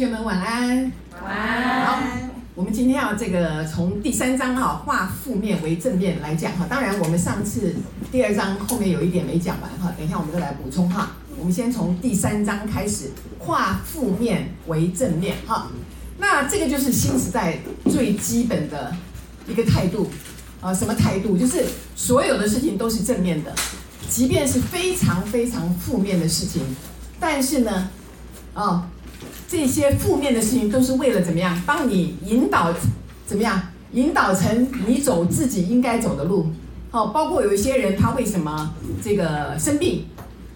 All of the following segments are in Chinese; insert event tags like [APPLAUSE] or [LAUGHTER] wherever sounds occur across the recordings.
学们晚安。晚安。好，我们今天要这个从第三章哈，化负面为正面来讲哈。当然，我们上次第二章后面有一点没讲完哈，等一下我们再来补充哈。我们先从第三章开始，化负面为正面哈。那这个就是新时代最基本的一个态度啊，什么态度？就是所有的事情都是正面的，即便是非常非常负面的事情，但是呢，啊，这些负面的事情都是为了怎么样？帮你引导怎么样？引导成你走自己应该走的路。好，包括有一些人他为什么这个生病？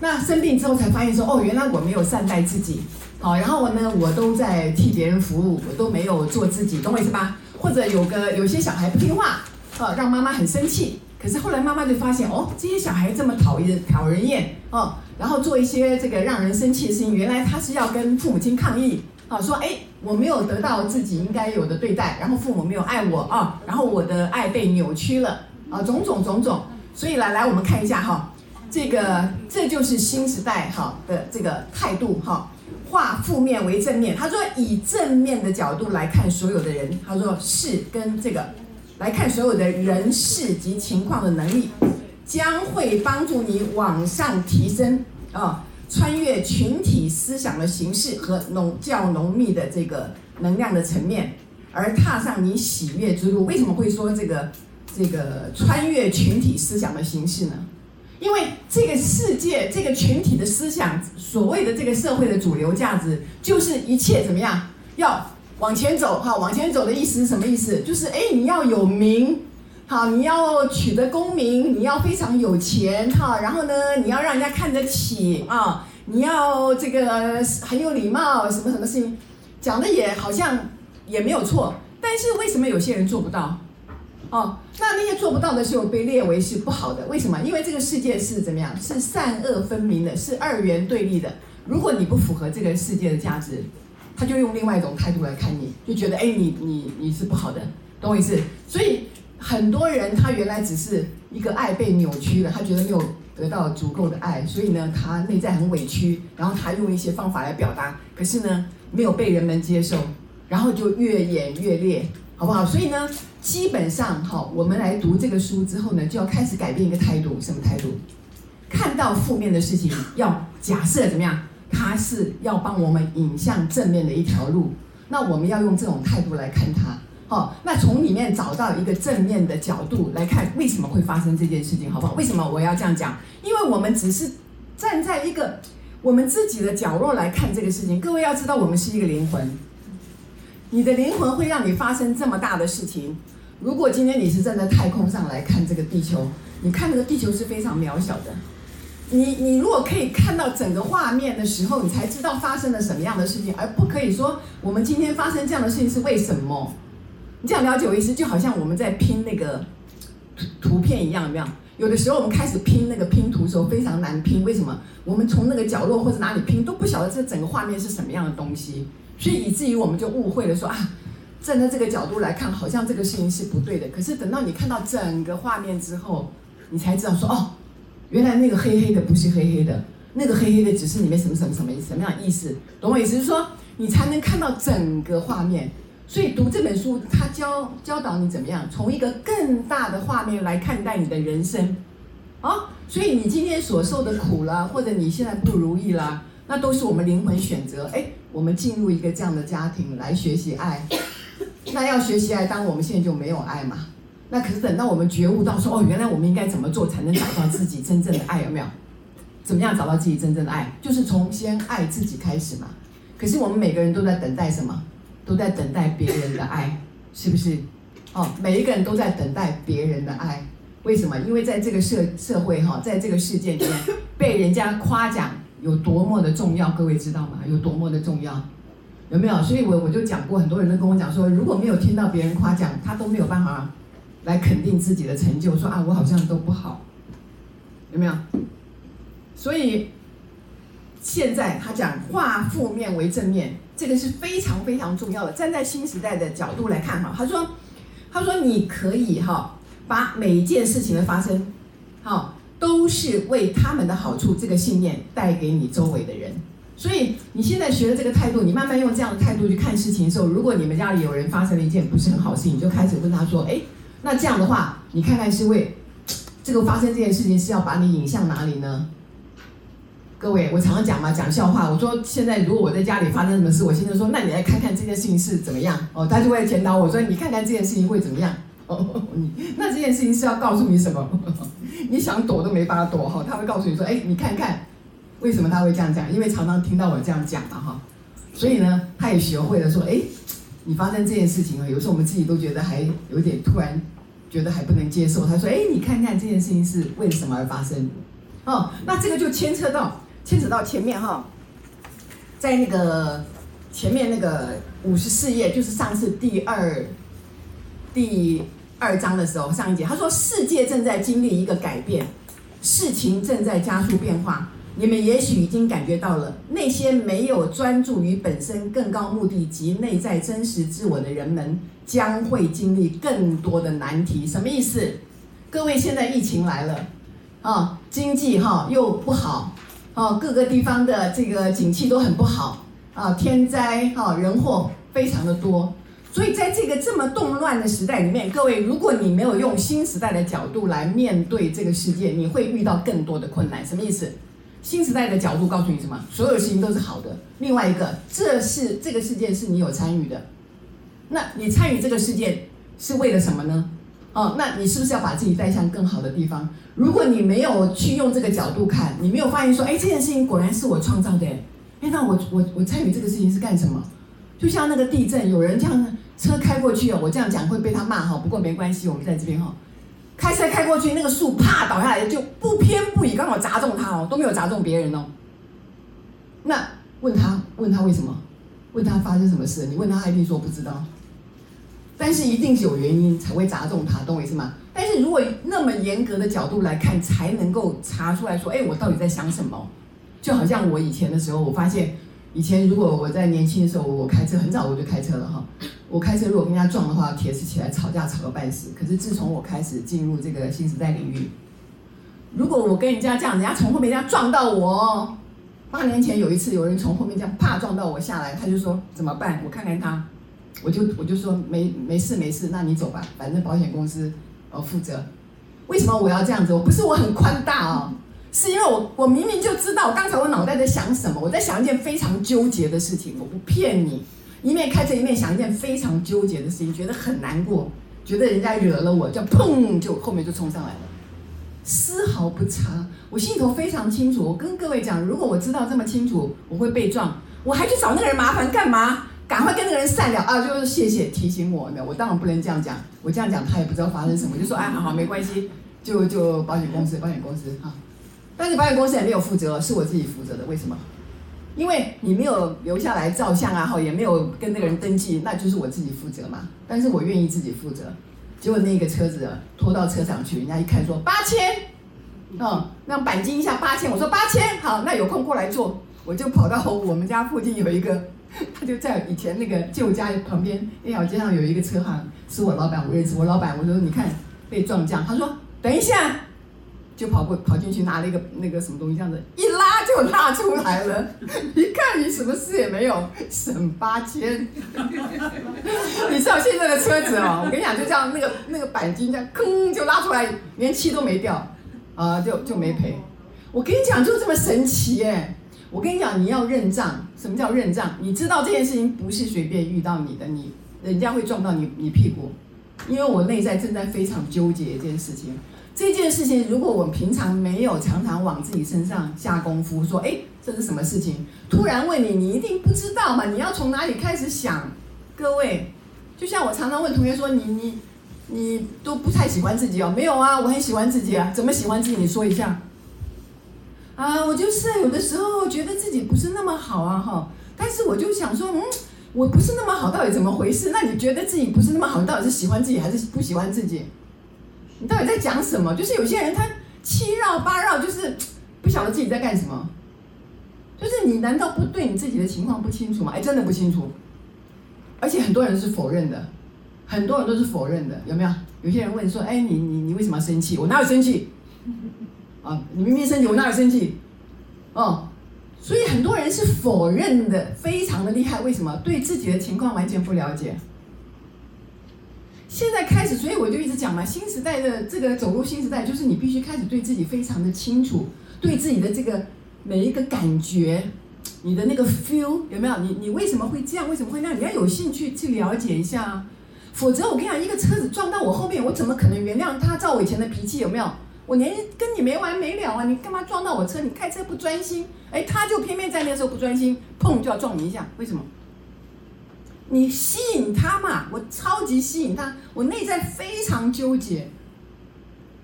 那生病之后才发现说，哦，原来我没有善待自己。好，然后我呢，我都在替别人服务，我都没有做自己，懂我意思吧？或者有个有些小孩不听话，啊，让妈妈很生气。可是后来妈妈就发现，哦，这些小孩这么讨厌、讨人厌，哦，然后做一些这个让人生气的事情，原来他是要跟父母亲抗议，啊，说，哎，我没有得到自己应该有的对待，然后父母没有爱我啊，然后我的爱被扭曲了，啊，种种种种。所以来来，我们看一下哈，这个这就是新时代哈的这个态度哈。化负面为正面，他说以正面的角度来看所有的人，他说是跟这个来看所有的人事及情况的能力，将会帮助你往上提升啊，穿越群体思想的形式和浓较浓密的这个能量的层面，而踏上你喜悦之路。为什么会说这个这个穿越群体思想的形式呢？因为这个世界、这个群体的思想，所谓的这个社会的主流价值，就是一切怎么样要往前走哈？往前走的意思是什么意思？就是哎，你要有名，好，你要取得功名，你要非常有钱哈，然后呢，你要让人家看得起啊，你要这个很有礼貌，什么什么事情，讲的也好像也没有错，但是为什么有些人做不到？哦，那那些做不到的时候被列为是不好的，为什么？因为这个世界是怎么样？是善恶分明的，是二元对立的。如果你不符合这个世界的价值，他就用另外一种态度来看你，就觉得哎，你你你是不好的，懂我意思？所以很多人他原来只是一个爱被扭曲了，他觉得没有得到足够的爱，所以呢，他内在很委屈，然后他用一些方法来表达，可是呢，没有被人们接受，然后就越演越烈。好不好？所以呢，基本上哈，我们来读这个书之后呢，就要开始改变一个态度。什么态度？看到负面的事情，要假设怎么样？它是要帮我们引向正面的一条路。那我们要用这种态度来看它。好，那从里面找到一个正面的角度来看，为什么会发生这件事情？好不好？为什么我要这样讲？因为我们只是站在一个我们自己的角落来看这个事情。各位要知道，我们是一个灵魂。你的灵魂会让你发生这么大的事情。如果今天你是站在太空上来看这个地球，你看这个地球是非常渺小的。你你如果可以看到整个画面的时候，你才知道发生了什么样的事情，而不可以说我们今天发生这样的事情是为什么？你这样了解我意思，就好像我们在拼那个图图片一样，有没有？有的时候我们开始拼那个拼图的时候非常难拼，为什么？我们从那个角落或者哪里拼都不晓得这整个画面是什么样的东西。所以以至于我们就误会了说，啊，站在这个角度来看，好像这个事情是不对的。可是等到你看到整个画面之后，你才知道说哦，原来那个黑黑的不是黑黑的，那个黑黑的只是里面什么什么什么什么样意思，懂我意思？就是说你才能看到整个画面。所以读这本书，它教教导你怎么样从一个更大的画面来看待你的人生啊。所以你今天所受的苦啦，或者你现在不如意啦。那都是我们灵魂选择，哎，我们进入一个这样的家庭来学习爱。[COUGHS] 那要学习爱，当我们现在就没有爱嘛？那可是等到我们觉悟到说，哦，原来我们应该怎么做才能找到自己真正的爱？有没有？怎么样找到自己真正的爱？就是从先爱自己开始嘛。可是我们每个人都在等待什么？都在等待别人的爱，是不是？哦，每一个人都在等待别人的爱。为什么？因为在这个社社会哈，在这个世界里面，被人家夸奖。有多么的重要，各位知道吗？有多么的重要，有没有？所以我我就讲过，很多人都跟我讲说，如果没有听到别人夸奖，他都没有办法来肯定自己的成就，说啊，我好像都不好，有没有？所以现在他讲化负面为正面，这个是非常非常重要的。站在新时代的角度来看哈，他说，他说你可以哈，把每一件事情的发生，好。都是为他们的好处，这个信念带给你周围的人，所以你现在学的这个态度，你慢慢用这样的态度去看事情的时候，如果你们家里有人发生了一件不是很好的事情，你就开始问他说：“哎，那这样的话，你看看是为这个发生这件事情是要把你引向哪里呢？”各位，我常常讲嘛，讲笑话。我说现在如果我在家里发生什么事，我先生说，那你来看看这件事情是怎么样哦，他就会检讨我说，你看看这件事情会怎么样哦，[LAUGHS] 你那这件事情是要告诉你什么？[LAUGHS] 你想躲都没法躲哈，他会告诉你说，哎，你看看为什么他会这样讲？因为常常听到我这样讲嘛哈，所以呢，他也学会了说，哎，你发生这件事情啊，有时候我们自己都觉得还有点突然觉得还不能接受。他说，哎，你看看这件事情是为了什么而发生？哦，那这个就牵扯到。牵扯到前面哈，在那个前面那个五十四页，就是上次第二第二章的时候，上一节他说，世界正在经历一个改变，事情正在加速变化。你们也许已经感觉到了，那些没有专注于本身更高目的及内在真实自我的人们，将会经历更多的难题。什么意思？各位，现在疫情来了啊，经济哈又不好。哦，各个地方的这个景气都很不好啊，天灾哈人祸非常的多，所以在这个这么动乱的时代里面，各位，如果你没有用新时代的角度来面对这个世界，你会遇到更多的困难。什么意思？新时代的角度告诉你什么？所有事情都是好的。另外一个，这是这个世界是你有参与的，那你参与这个世界是为了什么呢？哦，那你是不是要把自己带向更好的地方？如果你没有去用这个角度看，你没有发现说，哎，这件事情果然是我创造的，哎，那我我我参与这个事情是干什么？就像那个地震，有人这样车开过去哦，我这样讲会被他骂哈，不过没关系，我们在这边哈，开车开过去，那个树啪倒下来，就不偏不倚，刚好砸中他哦，都没有砸中别人哦。那问他问他为什么？问他发生什么事？你问他，他一定说不知道。但是一定是有原因才会砸中他，懂我意思吗？但是如果那么严格的角度来看，才能够查出来说，哎，我到底在想什么？就好像我以前的时候，我发现以前如果我在年轻的时候，我开车很早我就开车了哈。我开车如果跟人家撞的话，铁齿起来吵架吵个半死。可是自从我开始进入这个新时代领域，如果我跟人家这样，人家从后面这样撞到我，八年前有一次有人从后面这样啪撞到我下来，他就说怎么办？我看看他。我就我就说没没事没事，那你走吧，反正保险公司呃负责。为什么我要这样子？我不是我很宽大哦，是因为我我明明就知道，刚才我脑袋在想什么，我在想一件非常纠结的事情。我不骗你，一面开车一面想一件非常纠结的事情，觉得很难过，觉得人家惹了我，就砰就后面就冲上来了，丝毫不差。我心里头非常清楚，我跟各位讲，如果我知道这么清楚我会被撞，我还去找那个人麻烦干嘛？赶快跟那个人散了啊！就是谢谢提醒我呢，我当然不能这样讲。我这样讲他也不知道发生什么，就说哎，好好没关系，就就保险公司，保险公司啊。但是保险公司也没有负责，是我自己负责的。为什么？因为你没有留下来照相啊，好也没有跟那个人登记，那就是我自己负责嘛。但是我愿意自己负责。结果那个车子拖到车厂去，人家一看说八千，嗯，那钣金一下八千，我说八千，好，那有空过来坐，我就跑到我们家附近有一个。他就在以前那个旧家旁边那条街上有一个车行，是我老板，我认识我老板。我说你看被撞这样，他说等一下，就跑过跑进去拿了一个那个什么东西，这样子一拉就拉出来了。一看你什么事也没有，省八千。[LAUGHS] 你知道现在的车子哦，我跟你讲，就这样那个那个钣金这样吭就拉出来，连漆都没掉，啊、就就没赔。我跟你讲，就这么神奇哎。我跟你讲，你要认账。什么叫认账？你知道这件事情不是随便遇到你的，你人家会撞到你你屁股。因为我内在正在非常纠结一件事情。这件事情，如果我平常没有常常往自己身上下功夫，说，哎，这是什么事情？突然问你，你一定不知道嘛？你要从哪里开始想？各位，就像我常常问同学说，你你你都不太喜欢自己哦？没有啊，我很喜欢自己啊。怎么喜欢自己？你说一下。啊，我就是有的时候觉得自己不是那么好啊，哈。但是我就想说，嗯，我不是那么好，到底怎么回事？那你觉得自己不是那么好，你到底是喜欢自己还是不喜欢自己？你到底在讲什么？就是有些人他七绕八绕，就是 [TSK] 不晓得自己在干什么。就是你难道不对你自己的情况不清楚吗？哎，真的不清楚。而且很多人是否认的，很多人都是否认的，有没有？有些人问说，哎，你你你为什么要生气？我哪有生气？啊，你明明生气，我哪有生气？哦，所以很多人是否认的，非常的厉害。为什么？对自己的情况完全不了解。现在开始，所以我就一直讲嘛，新时代的这个走入新时代，就是你必须开始对自己非常的清楚，对自己的这个每一个感觉，你的那个 feel 有没有？你你为什么会这样？为什么会那样？你要有兴趣去了解一下，否则我跟你讲，一个车子撞到我后面，我怎么可能原谅他？照我以前的脾气有没有？我连跟你没完没了啊！你干嘛撞到我车？你开车不专心？哎，他就偏偏在那个时候不专心，砰就要撞你一下，为什么？你吸引他嘛，我超级吸引他，我内在非常纠结。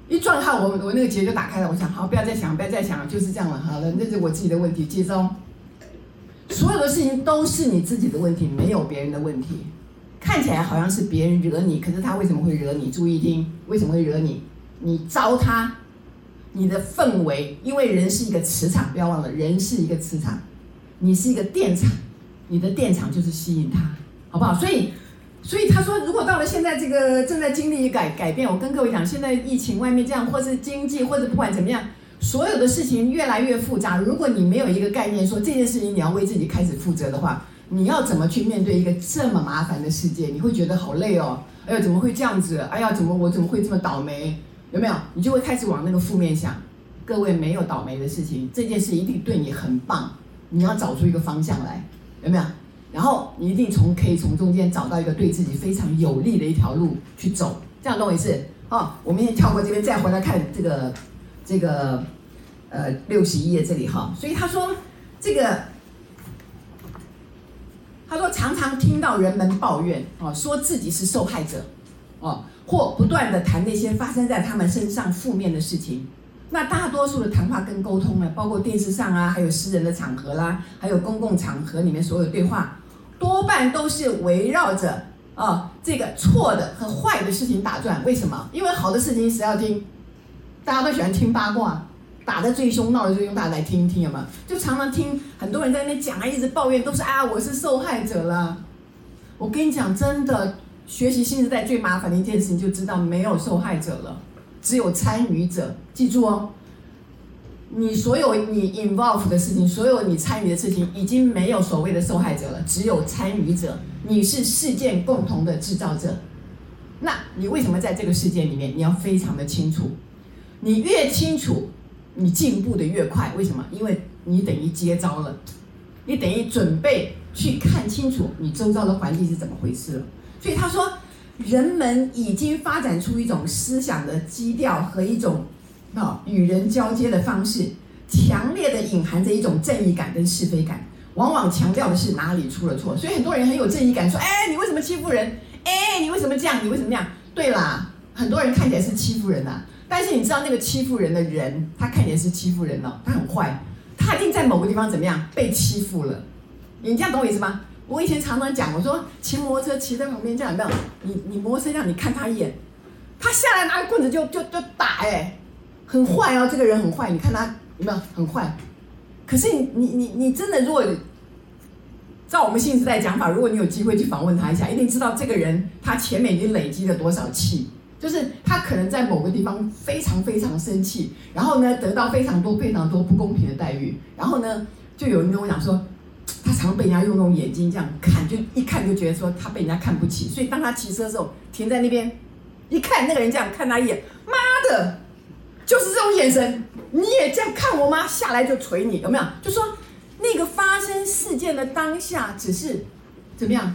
一撞他，我我那个结就打开了。我想，好，不要再想，不要再想了，就是这样了。好了，那是我自己的问题。接招，所有的事情都是你自己的问题，没有别人的问题。看起来好像是别人惹你，可是他为什么会惹你？注意听，为什么会惹你？你招他，你的氛围，因为人是一个磁场，不要忘了，人是一个磁场，你是一个电场，你的电场就是吸引他，好不好？所以，所以他说，如果到了现在这个正在经历改改变，我跟各位讲，现在疫情外面这样，或是经济，或者不管怎么样，所有的事情越来越复杂。如果你没有一个概念，说这件事情你要为自己开始负责的话，你要怎么去面对一个这么麻烦的世界？你会觉得好累哦。哎呀，怎么会这样子？哎呀，怎么我怎么会这么倒霉？有没有？你就会开始往那个负面想。各位没有倒霉的事情，这件事一定对你很棒。你要找出一个方向来，有没有？然后你一定从可以从中间找到一个对自己非常有利的一条路去走。这样懂我意思？哦，我们先跳过这边，再回来看这个这个呃六十一页这里哈。所以他说这个，他说常常听到人们抱怨哦，说自己是受害者哦。或不断地谈那些发生在他们身上负面的事情，那大多数的谈话跟沟通呢，包括电视上啊，还有私人的场合啦，还有公共场合里面所有对话，多半都是围绕着啊、这个错的和坏的事情打转。为什么？因为好的事情谁要听？大家都喜欢听八卦，打得最凶，闹得最凶，大家来听一听有没有？就常常听很多人在那讲啊，一直抱怨，都是啊，我是受害者了。我跟你讲，真的。学习新时代最麻烦的一件事情，就知道没有受害者了，只有参与者。记住哦，你所有你 involve 的事情，所有你参与的事情，已经没有所谓的受害者了，只有参与者。你是事件共同的制造者。那你为什么在这个事件里面，你要非常的清楚？你越清楚，你进步的越快。为什么？因为你等于接招了，你等于准备去看清楚你周遭的环境是怎么回事了。所以他说，人们已经发展出一种思想的基调和一种啊与人交接的方式，强烈的隐含着一种正义感跟是非感，往往强调的是哪里出了错。所以很多人很有正义感，说：“哎，你为什么欺负人？哎，你为什么这样？你为什么那样？”对啦，很多人看起来是欺负人呐，但是你知道那个欺负人的人，他看起来是欺负人哦，他很坏，他一定在某个地方怎么样被欺负了。你这样懂我意思吗？我以前常常讲，我说骑摩托车骑在旁边这样有没有？你你摩托车让你看他一眼，他下来拿个棍子就就就打哎，很坏哦，这个人很坏，你看他有没有很坏？可是你你你你真的如果照我们新时代讲法，如果你有机会去访问他一下，一定知道这个人他前面已经累积了多少气，就是他可能在某个地方非常非常生气，然后呢得到非常多非常多不公平的待遇，然后呢就有人跟我讲说。他常被人家用那种眼睛这样看，就一看就觉得说他被人家看不起，所以当他骑车的时候停在那边，一看那个人这样看他一眼，妈的，就是这种眼神，你也这样看我吗？下来就捶你，有没有？就说那个发生事件的当下，只是怎么样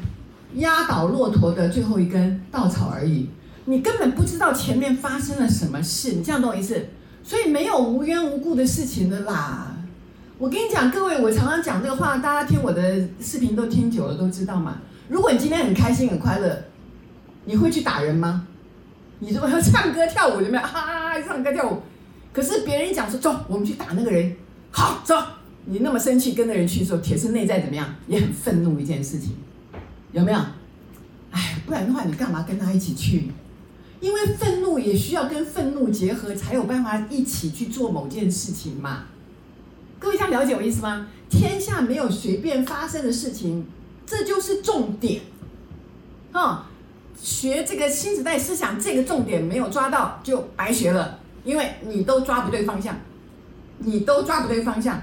压倒骆驼的最后一根稻草而已，你根本不知道前面发生了什么事，你这样懂我意思？所以没有无缘无故的事情的啦。我跟你讲，各位，我常常讲这个话，大家听我的视频都听久了，都知道嘛。如果你今天很开心、很快乐，你会去打人吗？你如果要唱歌跳舞，有没有？哈、啊，唱歌跳舞。可是别人一讲说走，我们去打那个人，好走。你那么生气跟着人去的时候，铁是内在怎么样？也很愤怒一件事情，有没有？哎，不然的话，你干嘛跟他一起去？因为愤怒也需要跟愤怒结合，才有办法一起去做某件事情嘛。各位这样了解我意思吗？天下没有随便发生的事情，这就是重点。啊、学这个新时代思想，这个重点没有抓到就白学了，因为你都抓不对方向，你都抓不对方向。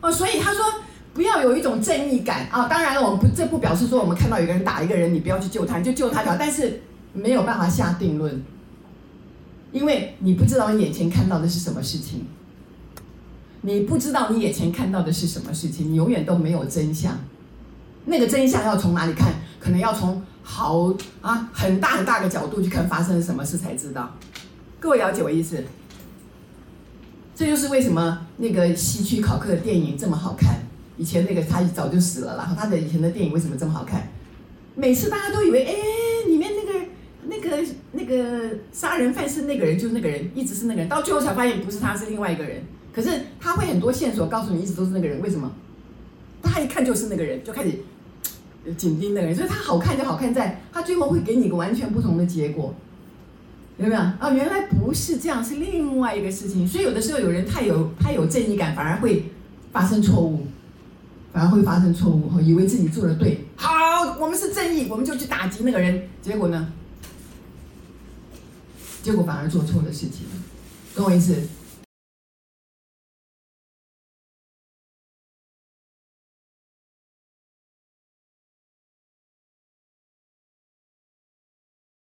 哦，所以他说不要有一种正义感啊。当然了，我们不这不表示说我们看到有个人打一个人，你不要去救他，你就救他条，但是没有办法下定论，因为你不知道眼前看到的是什么事情，你不知道你眼前看到的是什么事情，你永远都没有真相。那个真相要从哪里看？可能要从好啊很大很大的角度去看发生了什么事才知道。各位了解我意思？这就是为什么那个希区考克的电影这么好看。以前那个他早就死了，然后他的以前的电影为什么这么好看？每次大家都以为，哎，里面那个那个那个杀人犯是那个人，就是那个人，一直是那个人，到最后才发现不是他，是另外一个人。可是他会很多线索告诉你，一直都是那个人。为什么？他一看就是那个人，就开始。紧盯那个人，所以他好看就好看在，他最后会给你一个完全不同的结果，有没有？啊，原来不是这样，是另外一个事情。所以有的时候有人太有太有正义感，反而会发生错误，反而会发生错误，以为自己做的对。好，我们是正义，我们就去打击那个人，结果呢？结果反而做错了事情，懂我意思？